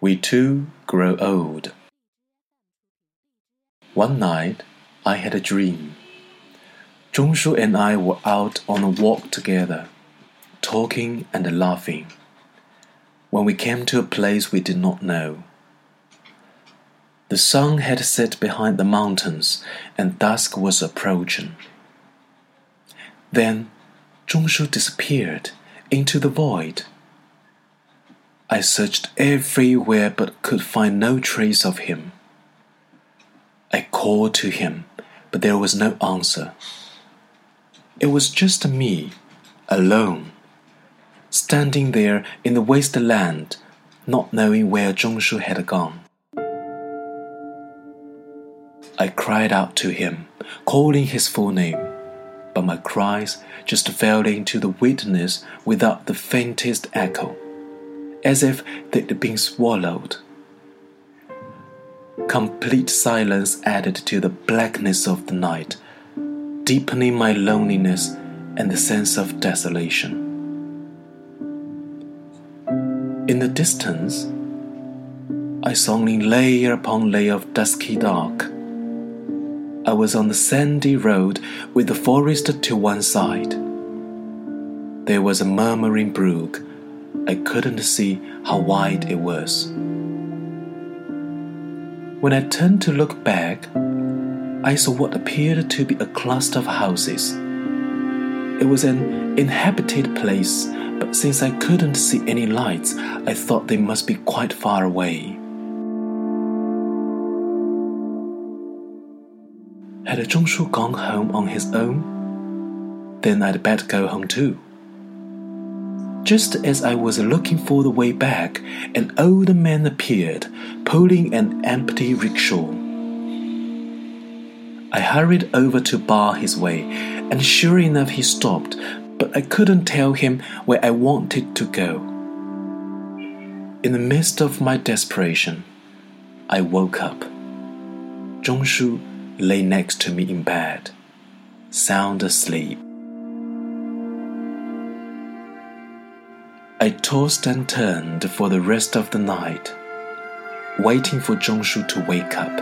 We two grow old. One night, I had a dream. Zhongshu and I were out on a walk together, talking and laughing, when we came to a place we did not know. The sun had set behind the mountains, and dusk was approaching. Then Zhongshu disappeared into the void. I searched everywhere but could find no trace of him. I called to him, but there was no answer. It was just me, alone, standing there in the wasteland, not knowing where Zhongshu had gone. I cried out to him, calling his full name, but my cries just fell into the wilderness without the faintest echo as if they'd been swallowed. Complete silence added to the blackness of the night, deepening my loneliness and the sense of desolation. In the distance, I saw only layer upon layer of dusky dark. I was on the sandy road with the forest to one side. There was a murmuring brook I couldn't see how wide it was. When I turned to look back, I saw what appeared to be a cluster of houses. It was an inhabited place, but since I couldn't see any lights, I thought they must be quite far away. Had Zhongshu gone home on his own? Then I'd better go home too. Just as I was looking for the way back, an old man appeared, pulling an empty rickshaw. I hurried over to bar his way, and sure enough, he stopped, but I couldn't tell him where I wanted to go. In the midst of my desperation, I woke up. Zhongshu lay next to me in bed, sound asleep. I tossed and turned for the rest of the night, waiting for Zhongshu to wake up.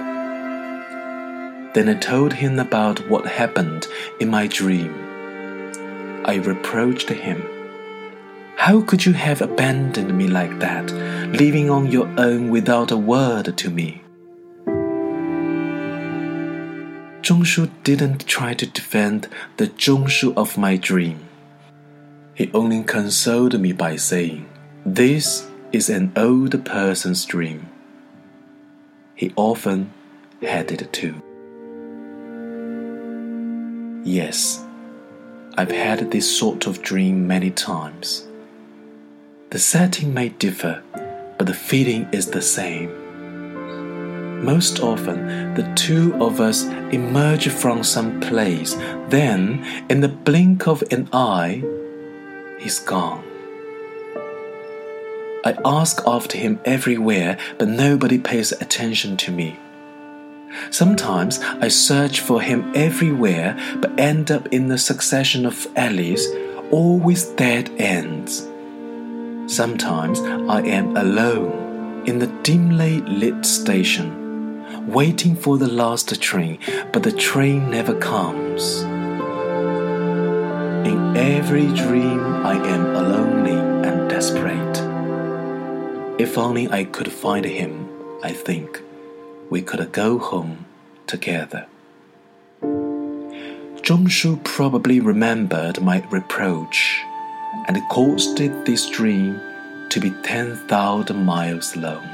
Then I told him about what happened in my dream. I reproached him. How could you have abandoned me like that, leaving on your own without a word to me? Zhongshu didn't try to defend the Zhongshu of my dream. He only consoled me by saying, This is an old person's dream. He often had it too. Yes, I've had this sort of dream many times. The setting may differ, but the feeling is the same. Most often, the two of us emerge from some place, then, in the blink of an eye, he's gone. I ask after him everywhere, but nobody pays attention to me. Sometimes I search for him everywhere, but end up in a succession of alleys, always dead ends. Sometimes I am alone in the dimly lit station, waiting for the last train, but the train never comes. In every dream, I am lonely and desperate. If only I could find him, I think we could go home together. Zhongshu probably remembered my reproach and caused this dream to be 10,000 miles long.